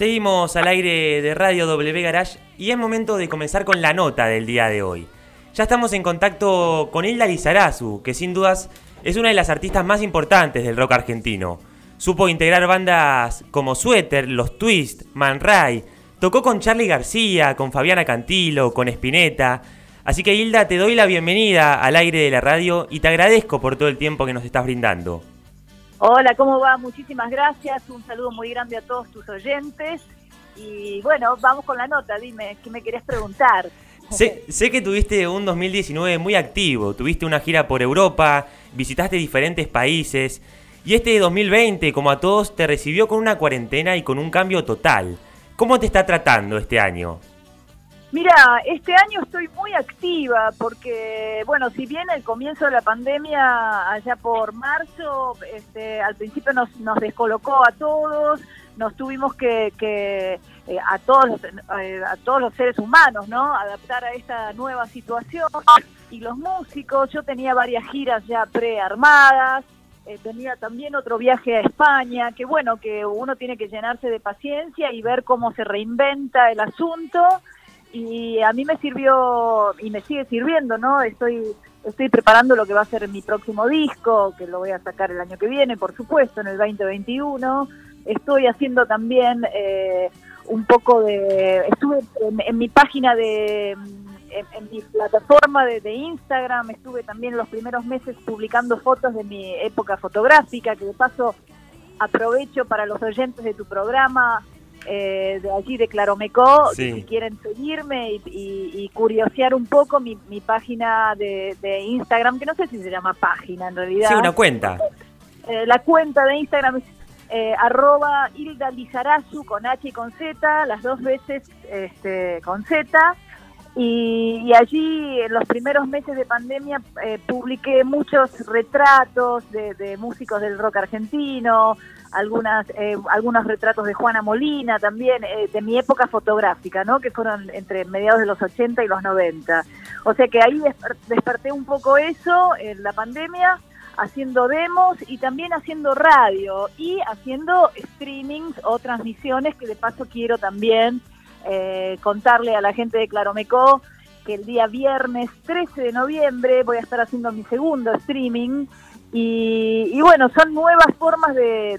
Seguimos al aire de Radio W Garage y es momento de comenzar con la nota del día de hoy. Ya estamos en contacto con Hilda Lizarazu, que sin dudas es una de las artistas más importantes del rock argentino. Supo integrar bandas como Sweater, Los Twist, Man Ray, tocó con Charlie García, con Fabiana Cantilo, con Spinetta. Así que Hilda, te doy la bienvenida al aire de la radio y te agradezco por todo el tiempo que nos estás brindando. Hola, ¿cómo va? Muchísimas gracias. Un saludo muy grande a todos tus oyentes. Y bueno, vamos con la nota. Dime, ¿qué me querés preguntar? Sé, sé, que tuviste un 2019 muy activo. Tuviste una gira por Europa, visitaste diferentes países. Y este 2020, como a todos, te recibió con una cuarentena y con un cambio total. ¿Cómo te está tratando este año? Mira, este año estoy muy activa porque, bueno, si bien el comienzo de la pandemia allá por marzo, este, al principio nos, nos descolocó a todos, nos tuvimos que, que eh, a todos eh, a todos los seres humanos, ¿no? Adaptar a esta nueva situación y los músicos. Yo tenía varias giras ya prearmadas. Eh, tenía también otro viaje a España, que bueno, que uno tiene que llenarse de paciencia y ver cómo se reinventa el asunto y a mí me sirvió y me sigue sirviendo, ¿no? Estoy estoy preparando lo que va a ser mi próximo disco, que lo voy a sacar el año que viene, por supuesto, en el 2021. Estoy haciendo también eh, un poco de... Estuve en, mi página de... En, mi plataforma de, de, Instagram estuve también los primeros meses publicando fotos de mi época fotográfica, que de paso aprovecho para los oyentes de tu programa eh, de allí de Claromeco, si quieren seguirme y, curiosear un poco mi, página de, Instagram, que no sé si se llama página en realidad. Sí, una cuenta. Eh, la cuenta de Instagram es eh, arroba Hilda Lizarazu con H y con Z, las dos veces este, con Z. Y, allí en los primeros meses de pandemia publiqué muchos retratos de músicos del rock argentino, algunas eh, algunos retratos de Juana Molina también, eh, de mi época fotográfica, ¿no? que fueron entre mediados de los 80 y los 90. O sea que ahí desperté un poco eso en la pandemia, haciendo demos y también haciendo radio y haciendo streamings o transmisiones que de paso quiero también eh, contarle a la gente de Claromeco que el día viernes 13 de noviembre voy a estar haciendo mi segundo streaming y, bueno, son nuevas formas de,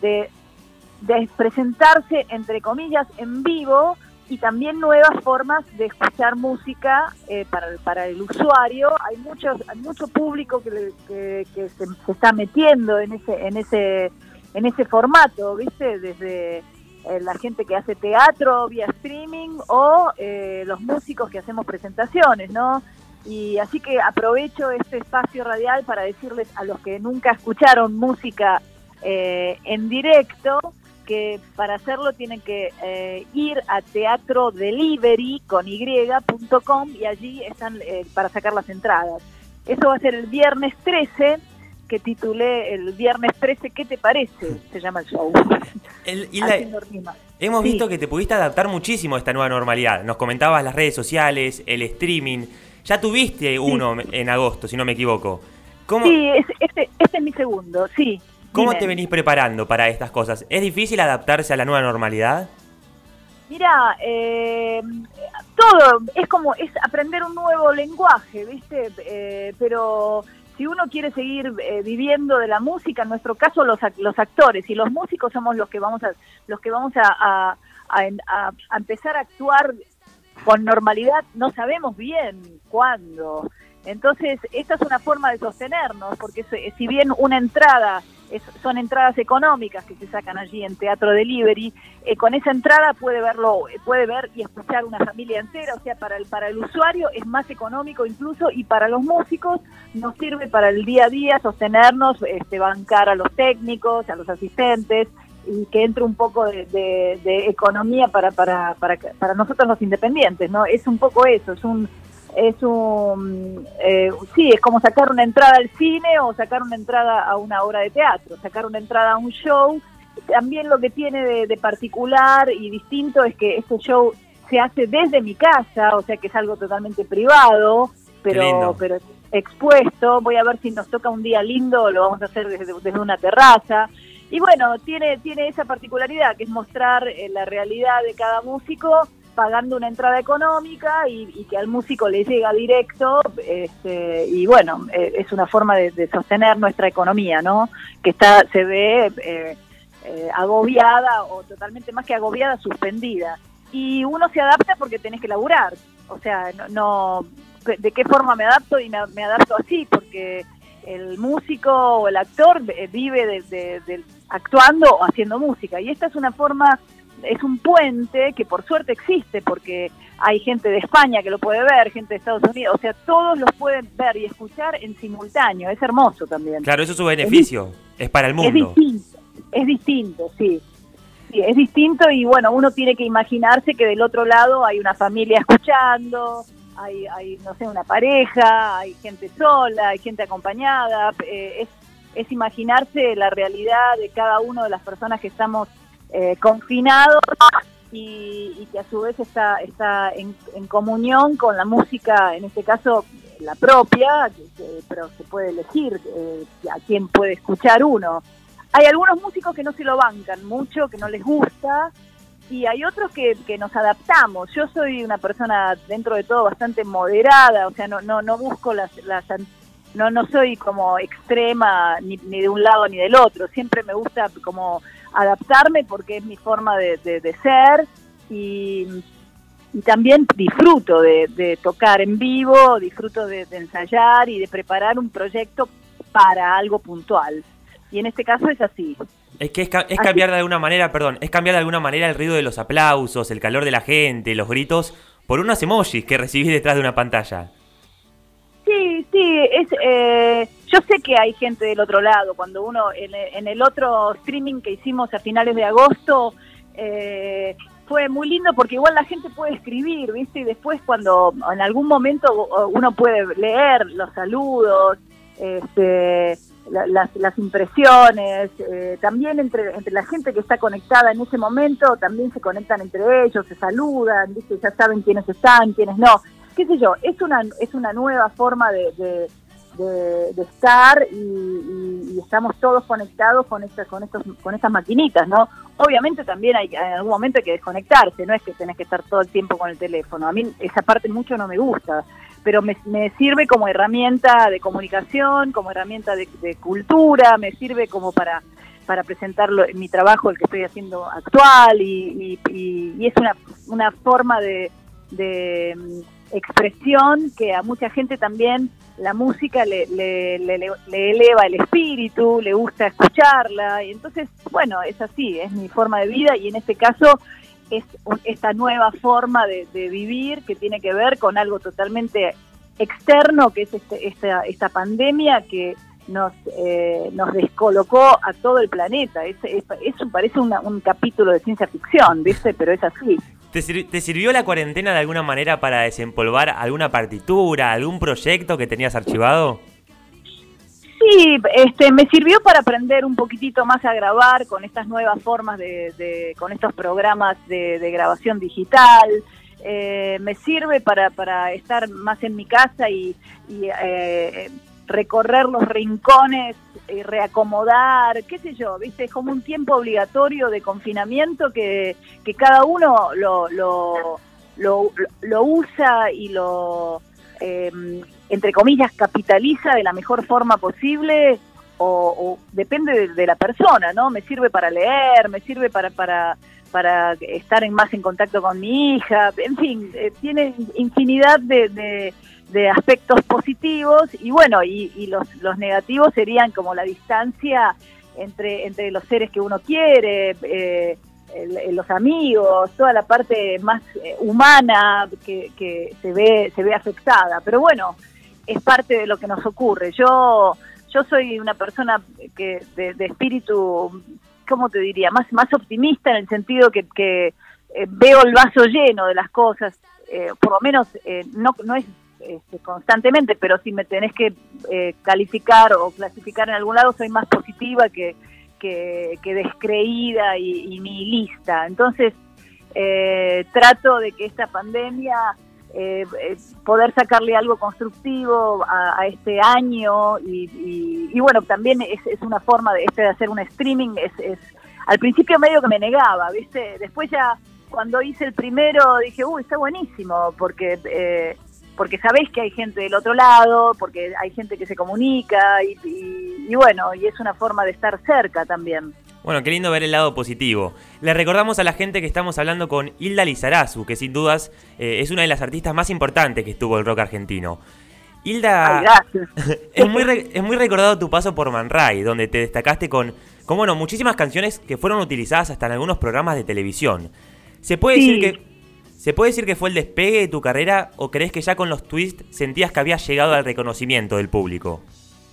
de, presentarse, entre comillas, en vivo y también nuevas formas de escuchar música eh, para, para el usuario. Hay muchos, hay mucho público que, que, se, está metiendo en ese, en ese, en ese formato, ¿viste? Desde eh, la gente que hace teatro vía streaming o eh, los músicos que hacemos presentaciones, ¿no? Y así que aprovecho este espacio radial para decirles a los que nunca escucharon música eh, en directo que para hacerlo tienen que eh, ir a teatrodelivery con y.com y allí están eh, para sacar las entradas. Eso va a ser el viernes 13 que titulé el viernes 13, ¿qué te parece? Se llama el show. hemos visto que te pudiste adaptar muchísimo a esta nueva normalidad. Nos comentabas las redes sociales, el streaming. Ya tuviste uno en agosto, si no me equivoco. ¿Cómo, sí, este, este, es mi segundo, sí. ¿Cómo te venís preparando para estas cosas? ¿Es difícil adaptarse a la nueva normalidad? Mira, eh, todo es como es aprender un nuevo lenguaje, ¿viste? Eh, pero si uno quiere seguir eh, viviendo de la música, en nuestro caso los, los actores y los músicos somos los que vamos a los que vamos a, a empezar a actuar con normalidad no sabemos bien cuándo. Entonces, esta es una forma de sostenernos, porque si bien una entrada son entradas económicas que se sacan allí en Teatro Delivery, eh, con esa entrada puede verlo, puede ver y escuchar una familia entera, o sea, para el, para el usuario es más económico incluso y para los músicos nos sirve para el día a día sostenernos, este, bancar a los técnicos, a los asistentes, y que entre un poco de, economía para, para, para, para, nosotros los independientes, ¿no? Es un poco eso, es un, es un, eh, sí, es como sacar una entrada al cine o sacar una entrada a una obra de teatro, sacar una entrada a un show. También lo que tiene de, particular y distinto es que este show se hace desde mi casa, o sea que es algo totalmente privado, pero, pero expuesto. Voy a ver si nos toca un día lindo, lo vamos a hacer desde, desde una terraza y bueno, tiene, tiene esa particularidad que es mostrar eh, la realidad de cada músico pagando una entrada económica y, que al músico le llega directo este, y bueno, eh, es una forma de, sostener nuestra economía, ¿no? Que está se ve eh, agobiada o totalmente más que agobiada, suspendida. Y uno se adapta porque tenés que laburar, o sea, no, de qué forma me adapto y me, adapto así, porque el músico o el actor vive de, actuando o haciendo música. Y esta es una forma, es un puente que por suerte existe, porque hay gente de España que lo puede ver, gente de Estados Unidos, o sea, todos los pueden ver y escuchar en simultáneo. Es hermoso también. Claro, eso es su beneficio, es, para el mundo. Es distinto, es distinto, sí. Sí, es distinto y bueno, uno tiene que imaginarse que del otro lado hay una familia escuchando, hay, hay, no sé, una pareja, hay gente sola, hay gente acompañada, eh, es, es, imaginarse la realidad de cada una de las personas que estamos eh, confinados y, que a su vez está, está en, comunión con la música, en este caso la propia, pero se puede elegir eh, a quién puede escuchar uno. Hay algunos músicos que no se lo bancan mucho, que no les gusta, y hay otros que, que nos adaptamos. Yo soy una persona dentro de todo bastante moderada, o sea, no, no, no busco las, las no, no soy como extrema ni, ni de un lado ni del otro, siempre me gusta como adaptarme porque es mi forma de, de, ser y, y, también disfruto de, de, tocar en vivo, disfruto de, ensayar y de preparar un proyecto para algo puntual. Y en este caso es así. Es que es, cambiar de alguna manera, perdón, es cambiar de alguna manera el ruido de los aplausos, el calor de la gente, los gritos, por unos emojis que recibís detrás de una pantalla. Sí, sí, es, eh, yo sé que hay gente del otro lado. Cuando uno, en, el otro streaming que hicimos a finales de agosto, eh, fue muy lindo porque igual la gente puede escribir, ¿viste? Y después cuando en algún momento uno puede leer los saludos, este, las, las impresiones, eh, también entre, entre la gente que está conectada en ese momento, también se conectan entre ellos, se saludan, ¿viste? ya saben quiénes están, quiénes no. Qué sé yo, es una, es una nueva forma de, estar y, estamos todos conectados con, esta, con, estos, con estas maquinitas, ¿no? Obviamente también hay, en algún momento hay que desconectarse, no es que tenés que estar todo el tiempo con el teléfono. A mí esa parte mucho no me gusta pero me, sirve como herramienta de comunicación, como herramienta de, cultura, me sirve como para para presentarlo en mi trabajo, el que estoy haciendo actual, y, es una, una forma de, expresión que a mucha gente también la música le, le, le, eleva el espíritu, le gusta escucharla, y entonces, bueno, es así, es mi forma de vida, y en este caso es esta nueva forma de, vivir que tiene que ver con algo totalmente externo, que es este, esta, esta pandemia que nos, eh, nos descolocó a todo el planeta. Es, eso parece un capítulo de ciencia ficción, ¿viste? Pero es así. ¿Te, ¿Te, sirvió la cuarentena de alguna manera para desempolvar alguna partitura, algún proyecto que tenías archivado? Sí, este, me sirvió para aprender un poquitito más a grabar con estas nuevas formas de, con estos programas de, grabación digital. Eh, me sirve para, para estar más en mi casa y, eh, recorrer los rincones y reacomodar, qué sé yo, viste, es como un tiempo obligatorio de confinamiento que, que cada uno lo, lo, lo usa y lo eh, entre comillas, capitaliza de la mejor forma posible o, depende de, la persona, ¿no? Me sirve para leer, me sirve para, para, para estar en, más en contacto con mi hija, en fin, eh, tiene infinidad de, aspectos positivos y bueno, y, los, los negativos serían como la distancia entre, entre los seres que uno quiere, eh, los amigos, toda la parte más eh, humana que, que, se ve se ve afectada. Pero bueno, es parte de lo que nos ocurre. Yo yo soy una persona que de, espíritu, ¿cómo te diría? Más más optimista en el sentido que, que eh, veo el vaso lleno de las cosas. Eh, por lo menos no no es este, constantemente, pero si me tenés que calificar o clasificar en algún lado, soy más positiva que que, descreída y, y, nihilista. Entonces, eh, trato de que esta pandemia eh, eh, poder sacarle algo constructivo a, este año y, bueno, también es, una forma de, este de hacer un streaming, es, es, al principio medio que me negaba, ¿viste? Después ya cuando hice el primero dije, uy, está buenísimo, porque... Eh, porque sabés que hay gente del otro lado, porque hay gente que se comunica y, y bueno, y es una forma de estar cerca también. Bueno, qué lindo ver el lado positivo. Le recordamos a la gente que estamos hablando con Hilda Lizarazu, que sin dudas eh, es una de las artistas más importantes que estuvo el rock argentino. Hilda, es, muy es muy recordado tu paso por Man Ray, donde te destacaste con, con bueno, muchísimas canciones que fueron utilizadas hasta en algunos programas de televisión. ¿Se puede, decir que, ¿Se puede decir que fue el despegue de tu carrera o crees que ya con los twists sentías que habías llegado al reconocimiento del público?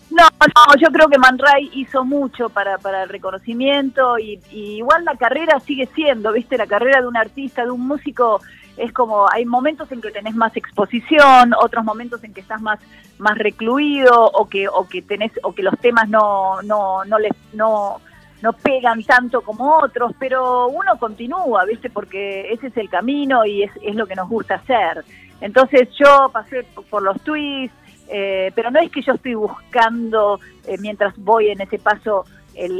No, no, yo creo que Man Ray hizo mucho para, para el reconocimiento y, igual la carrera sigue siendo, ¿viste? La carrera de un artista, de un músico, es como, hay momentos en que tenés más exposición, otros momentos en que estás más, más recluido o que, o que tenés, o que los temas no, no, no les, no, no pegan tanto como otros, pero uno continúa, ¿viste? Porque ese es el camino y es, lo que nos gusta hacer. Entonces yo pasé por los twists, eh, pero no es que yo estoy buscando, eh, mientras voy en ese paso,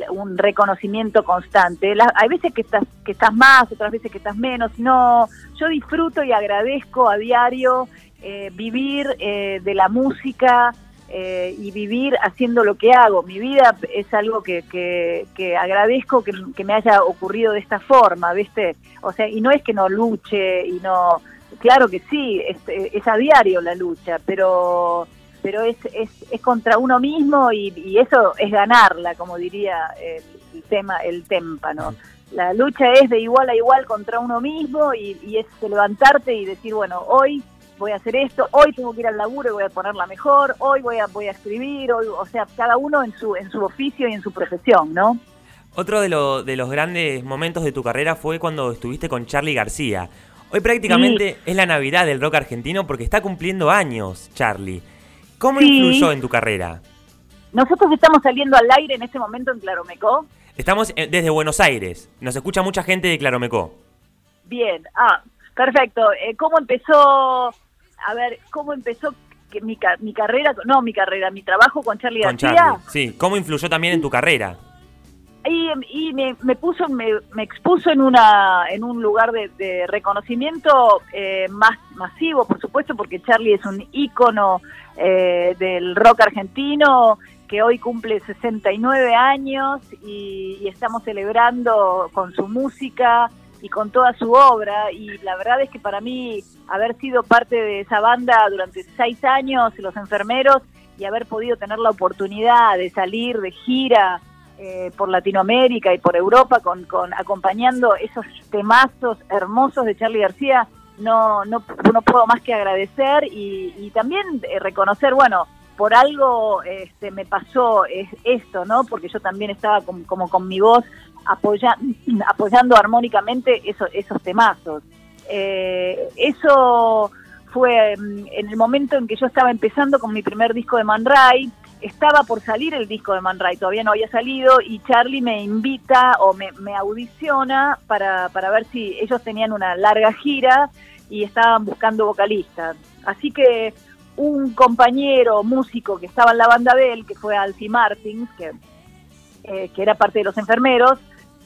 un reconocimiento constante. hay veces que estás, que estás más, otras veces que estás menos. No, yo disfruto y agradezco a diario eh, vivir de la música y vivir haciendo lo que hago. Mi vida es algo que, que, agradezco que, que, me haya ocurrido de esta forma, ¿viste? O sea, y no es que no luche y no... Claro que sí, es, es a diario la lucha, pero pero es, es, es contra uno mismo y, eso es ganarla, como diría el, tema, el témpano. La lucha es de igual a igual contra uno mismo y, es levantarte y decir, bueno, hoy voy a hacer esto, hoy tengo que ir al laburo y voy a ponerla mejor, hoy voy a, voy a escribir, hoy, o sea, cada uno en su, en su oficio y en su profesión, ¿no? Otro de, de los grandes momentos de tu carrera fue cuando estuviste con Charlie García. Hoy prácticamente es la Navidad del rock argentino porque está cumpliendo años, Charlie. ¿Cómo influyó en tu carrera? Nosotros estamos saliendo al aire en este momento en Claromecó. Estamos eh, desde Buenos Aires. Nos escucha mucha gente de Claromecó. Bien, ah, perfecto. Eh, ¿Cómo empezó? A ver, ¿cómo empezó mi, mi carrera? No, mi carrera, mi trabajo con Charlie con García. sí. ¿Cómo influyó también en tu carrera? Y, me, puso, me, expuso en una, en un lugar de, reconocimiento eh, más masivo, por supuesto, porque Charlie es un ícono eh, del rock argentino que hoy cumple 69 años y, estamos celebrando con su música y con toda su obra y la verdad es que para mí haber sido parte de esa banda durante seis años, los enfermeros, y haber podido tener la oportunidad de salir de gira eh, por Latinoamérica y por Europa con, con acompañando esos temazos hermosos de Charlie García, no, no, no puedo más que agradecer y, también eh, reconocer, bueno, por algo este, me pasó esto, ¿no? Porque yo también estaba como con mi voz apoya, apoyando armónicamente esos, esos temazos. Eh, eso fue mm, en el momento en que yo estaba empezando con mi primer disco de Man Ray, estaba por salir el disco de Man Ray, todavía no había salido, y Charlie me invita o me, me audiciona para, para ver si ellos tenían una larga gira y estaban buscando vocalistas. Así que un compañero músico que estaba en la banda de él, que fue Alfie Martins, que, eh, que era parte de los enfermeros,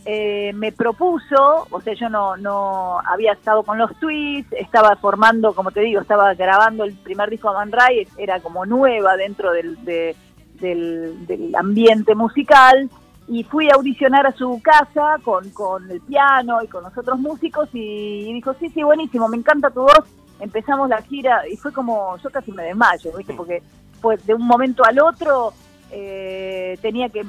eh, me propuso, o sea, yo no, no había estado con los tweets, estaba formando, como te digo, estaba grabando el primer disco de Man Ray, era como nueva dentro del, del ambiente musical, y fui a audicionar a su casa con, con el piano y con los otros músicos y, dijo, sí, sí, buenísimo, me encanta tu voz. Empezamos la gira y fue como, yo casi me desmayo, ¿viste? Porque pues de un momento al otro eh, tenía que,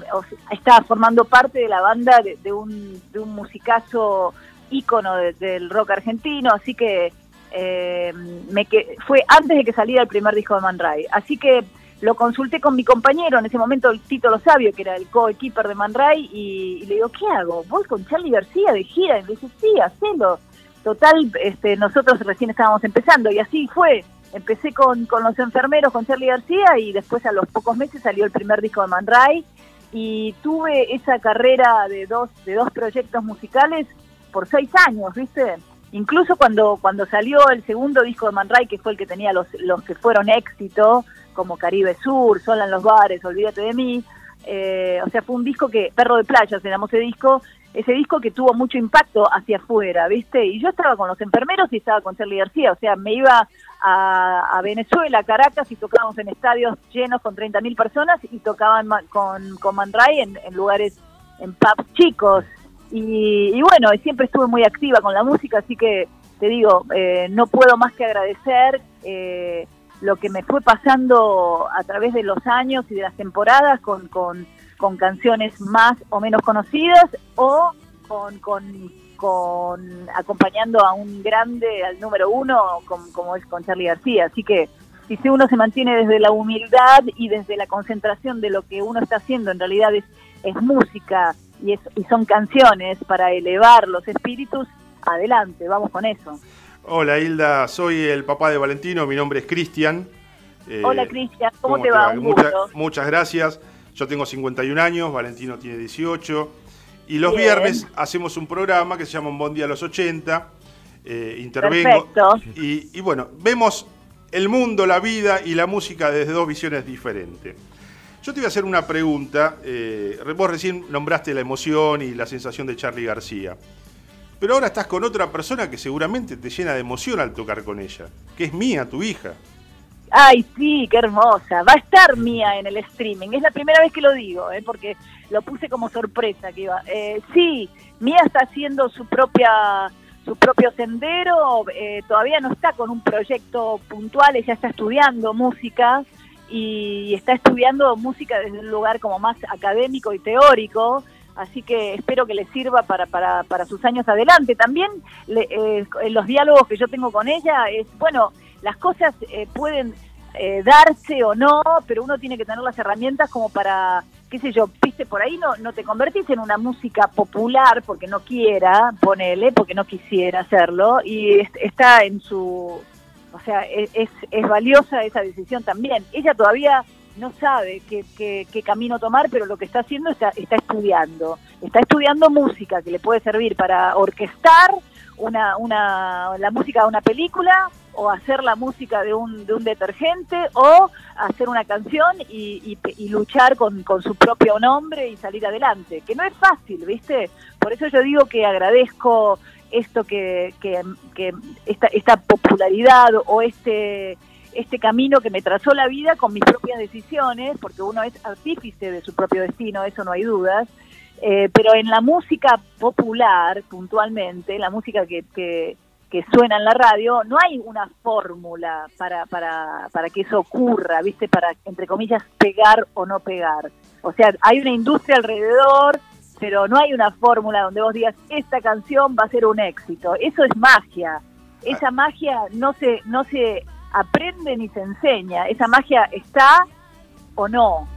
estaba formando parte de la banda de, un, de un musicazo ícono del rock argentino, así que eh, me que, fue antes de que saliera el primer disco de Man Ray. Así que lo consulté con mi compañero, en ese momento el Tito Lo Sabio, que era el co-keeper de Man Ray, y, le digo, ¿qué hago? ¿Voy con Charlie García de gira? Y me dice, sí, hacelo. Total, este, nosotros recién estábamos empezando, y así fue. Empecé con, con los enfermeros, con Charlie García, y después a los pocos meses salió el primer disco de Man Ray, y tuve esa carrera de dos, de dos proyectos musicales por seis años, ¿viste? incluso cuando, cuando salió el segundo disco de Man Ray, que fue el que tenía los, los que fueron éxito, como Caribe Sur, Sola en los bares, Olvídate de mí, eh, o sea, fue un disco que, Perro de Playa se llamó ese disco, ese disco que tuvo mucho impacto hacia afuera, ¿viste? Y yo estaba con los enfermeros y estaba con Charlie García, o sea, me iba a, Venezuela, a Caracas, y tocábamos en estadios llenos con 30.000 personas y tocaban con, con Man Ray en, lugares, en pubs chicos. Y, bueno, siempre estuve muy activa con la música, así que te digo, eh, no puedo más que agradecer eh, lo que me fue pasando a través de los años y de las temporadas con, con, con canciones más o menos conocidas o con, con, con, acompañando a un grande, al número uno, como, es con Charlie García. Así que si uno se mantiene desde la humildad y desde la concentración de lo que uno está haciendo, en realidad es, es música y, es, y son canciones para elevar los espíritus, adelante, vamos con eso. Hola Hilda, soy el papá de Valentino, mi nombre es Cristian. Eh, Hola Cristian, ¿cómo, te, va? muchas gracias. Yo tengo 51 años, Valentino tiene 18. Y los viernes hacemos un programa que se llama Un Buen Día a los 80. Eh, intervengo. Y, y, bueno, vemos el mundo, la vida y la música desde dos visiones diferentes. Yo te voy a hacer una pregunta. Eh, vos recién nombraste la emoción y la sensación de Charlie García. Pero ahora estás con otra persona que seguramente te llena de emoción al tocar con ella, que es Mía, tu hija. Ay, sí, qué hermosa. Va a estar Mía en el streaming. Es la primera vez que lo digo, ¿eh? porque lo puse como sorpresa que iba. Eh, sí, Mía está haciendo su propia su propio sendero, eh, todavía no está con un proyecto puntual, ella está estudiando música y está estudiando música desde un lugar como más académico y teórico, así que espero que le sirva para, para, para sus años adelante. También eh, en los diálogos que yo tengo con ella es, bueno, las cosas eh, pueden eh, darse o no, pero uno tiene que tener las herramientas como para, qué sé yo, viste, por ahí no, no te convertís en una música popular porque no quiera, ponele, porque no quisiera hacerlo, y está en su, o sea, e, es, es valiosa esa decisión también. Ella todavía no sabe qué, qué, camino tomar, pero lo que está haciendo está, está estudiando. Está estudiando música que le puede servir para orquestar una, una, la música de una película o hacer la música de un, de un detergente o hacer una canción y, y, luchar con, con, su propio nombre y salir adelante, que no es fácil, ¿viste? Por eso yo digo que agradezco esto que, que, esta, esta popularidad o este este camino que me trazó la vida con mis propias decisiones, porque uno es artífice de su propio destino, eso no hay dudas, eh, pero en la música popular, puntualmente, la música que, que, suena en la radio, no hay una fórmula para, para, para que eso ocurra, ¿viste? Para, entre comillas, pegar o no pegar. O sea, hay una industria alrededor, pero no hay una fórmula donde vos digas, esta canción va a ser un éxito. Eso es magia. Esa magia no se, no se aprende ni se enseña, esa magia está o no.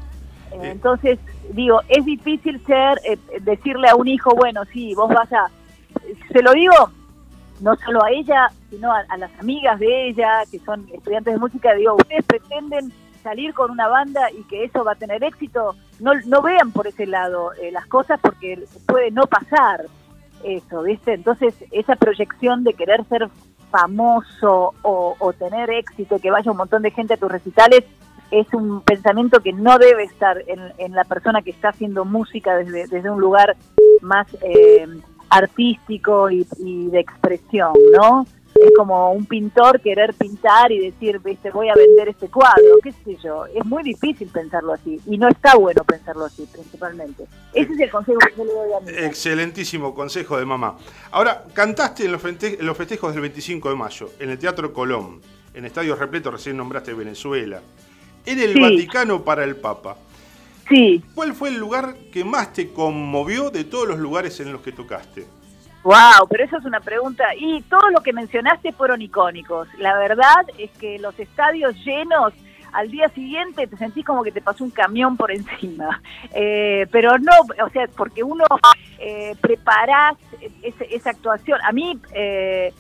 Entonces, digo, es difícil ser, eh, decirle a un hijo, bueno, sí, vos vas a... Se lo digo no solo a ella, sino a, las amigas de ella, que son estudiantes de música, digo, ustedes pretenden salir con una banda y que eso va a tener éxito, no, no vean por ese lado eh, las cosas porque puede no pasar eso, ¿viste? Entonces, esa proyección de querer ser famoso o, tener éxito, que vaya un montón de gente a tus recitales, es un pensamiento que no debe estar en, la persona que está haciendo música desde, desde un lugar más eh, artístico y, y, de expresión, ¿no? es como un pintor querer pintar y decir, viste, voy a vender este cuadro, qué sé yo. Es muy difícil pensarlo así y no está bueno pensarlo así, principalmente. Ese es el consejo que yo le doy a mí. Excelentísimo consejo de mamá. Ahora, cantaste en los, festejos del 25 de mayo, en el Teatro Colón, en estadios repletos, recién nombraste Venezuela, en el Vaticano para el Papa. Sí. ¿Cuál fue el lugar que más te conmovió de todos los lugares en los que tocaste? Wow, pero eso es una pregunta. Y todo lo que mencionaste fueron icónicos. La verdad es que los estadios llenos, al día siguiente te sentís como que te pasó un camión por encima. Eh, pero no, o sea, porque uno eh, preparás esa actuación. A mí, eh,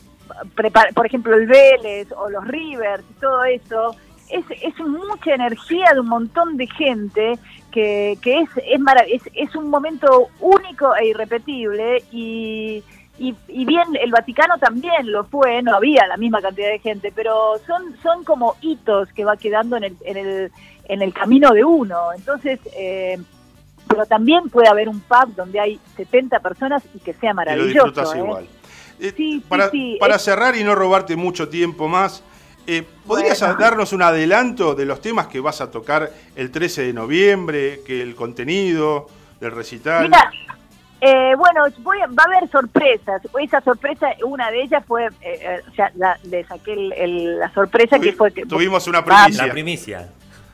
por ejemplo, el Vélez o los Rivers y todo eso, es, es mucha energía de un montón de gente que, que es, es, es, es un momento único e irrepetible y y, bien el Vaticano también lo fue, no había la misma cantidad de gente, pero son, son como hitos que va quedando en el, en el, en el camino de uno. Entonces, eh, pero también puede haber un pub donde hay 70 personas y que sea maravilloso. ¿eh? igual. Eh, para, para cerrar y no robarte mucho tiempo más, ¿podrías darnos un adelanto de los temas que vas a tocar el 13 de noviembre, que el contenido del recital? Eh, bueno, voy va a haber sorpresas. Esa sorpresa, una de ellas fue, eh, eh, o sea, le saqué la sorpresa que fue que... Tuvimos una primicia. La primicia.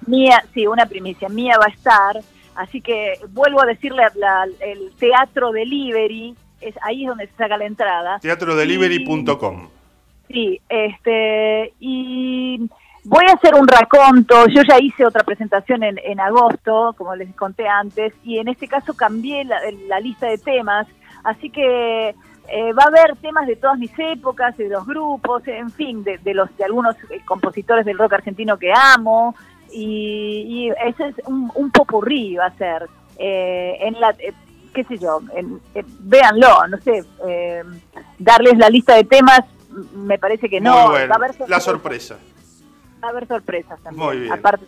Mía, sí, una primicia. Mía va a estar. Así que vuelvo a decirle el Teatro Delivery, es ahí es donde se saca la entrada. Teatrodelivery.com. Sí, este, y Voy a hacer un raconto, yo ya hice otra presentación en, en agosto, como les conté antes, y en este caso cambié la, lista de temas, así que eh, va a haber temas de todas mis épocas, de los grupos, en fin, de, los de algunos eh, compositores del rock argentino que amo, y, ese es un, un popurrí va a ser. Eh, en la, qué sé yo, véanlo, no sé, darles la lista de temas, me parece que no. va a haber la sorpresa va a haber sorpresas también. Muy bien. Aparte.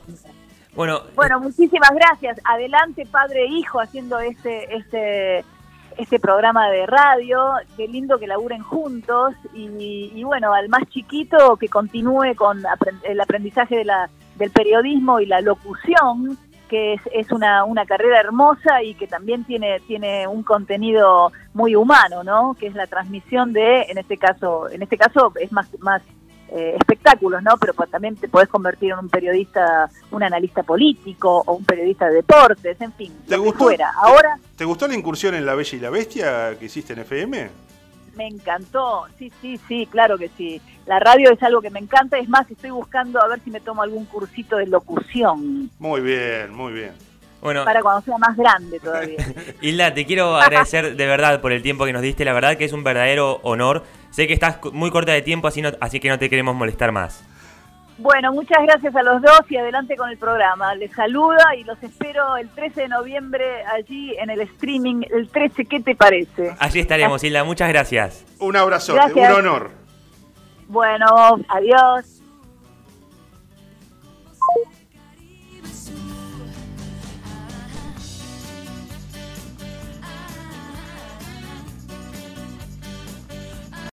Bueno, bueno, muchísimas gracias. Adelante, padre e hijo, haciendo este, este, este programa de radio. Qué lindo que laburen juntos. Y, bueno, al más chiquito que continúe con el aprendizaje de la, del periodismo y la locución, que es, es una, una carrera hermosa y que también tiene, tiene un contenido muy humano, ¿no? Que es la transmisión de, en este caso, en este caso es más, más eh, espectáculos, ¿no? Pero pues también te podés convertir en un periodista, un analista político o un periodista de deportes, en fin, ¿Te gustó, fuera. Ahora, ¿te, gustó la incursión en La Bella y la Bestia que hiciste en FM? Me encantó, sí, sí, sí, claro que sí. La radio es algo que me encanta, es más, estoy buscando a ver si me tomo algún cursito de locución. Muy bien, muy bien. Bueno, para cuando sea más grande todavía. Hilda, te quiero agradecer de verdad por el tiempo que nos diste, la verdad que es un verdadero honor Sé que estás muy corta de tiempo, así, así que no te queremos molestar más. Bueno, muchas gracias a los dos y adelante con el programa. Les saluda y los espero el 13 de noviembre allí en el streaming. El 13, ¿qué te parece? Allí estaremos, Hilda. Muchas gracias. Un abrazo, un honor. Bueno, adiós.